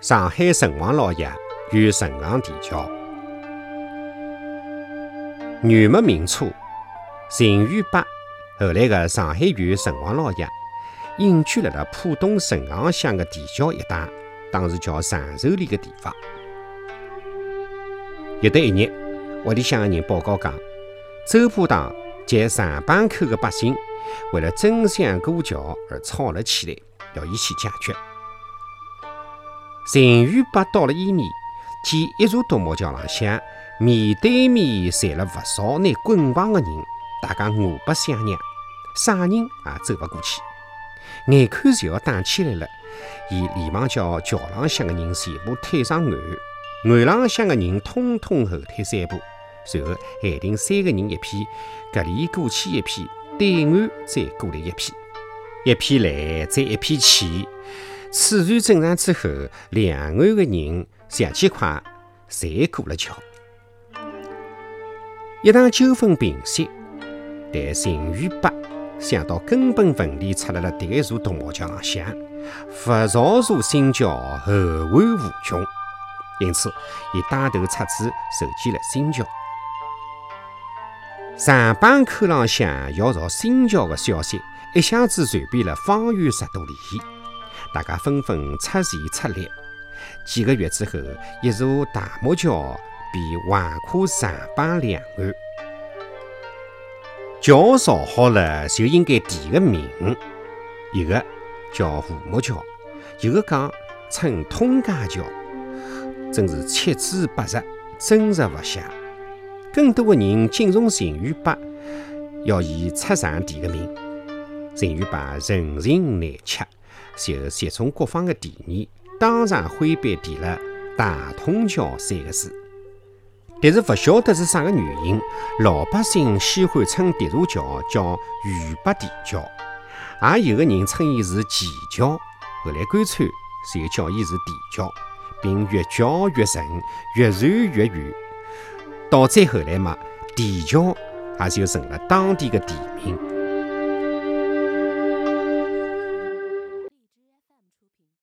上海城隍老爷与城隍地窖。元末明初，秦元伯后来的上海县城隍老爷隐居辣辣浦东城隍乡的地窖一带，当时叫长寿里的地方。有得一日，屋里向的人报告讲，周浦塘及上浜口的百姓为了争相过桥而吵了起来，要伊去解决。秦元伯到了伊面，见一座独木桥浪向面对面站了不少拿棍棒的人，大家互不相让，啥人也走不过去。眼看就要打起来了，伊连忙叫桥浪向的人全部退上岸。岸浪向的人通通后退三步，随后限定三个人一批，隔离过去一批，对岸再过来一批，一批来再一批去。此船正常之后，两岸的人相起快，侪过了桥。一场纠纷平息，但秦玉伯想到根本问题出辣了迭一座独木桥浪向，不造座新桥后患无穷。因此，伊带头出资筹建了新桥。上浜口浪向要造新桥的消息一下子传遍了方圆十多里，大家纷纷出钱出力。几个月之后，一座大木桥便横跨上浜两岸。桥造好了，就应该提个名，一个叫吴木桥，有个讲称通街桥。真是七嘴八舌，真实不假。更多的人敬重秦玉伯，要伊出上地的名。秦玉伯人情难却，就集中各方的提议，当场挥笔提了“大通桥”三个字。但是不晓得是啥个原因，老百姓喜欢称迭座桥叫“玉伯地桥”，也有个人称伊是“奇桥”，后来干脆就叫伊是“地桥”。并越叫越深，越传越远，到再后来嘛，地桥也就成了当地的地名。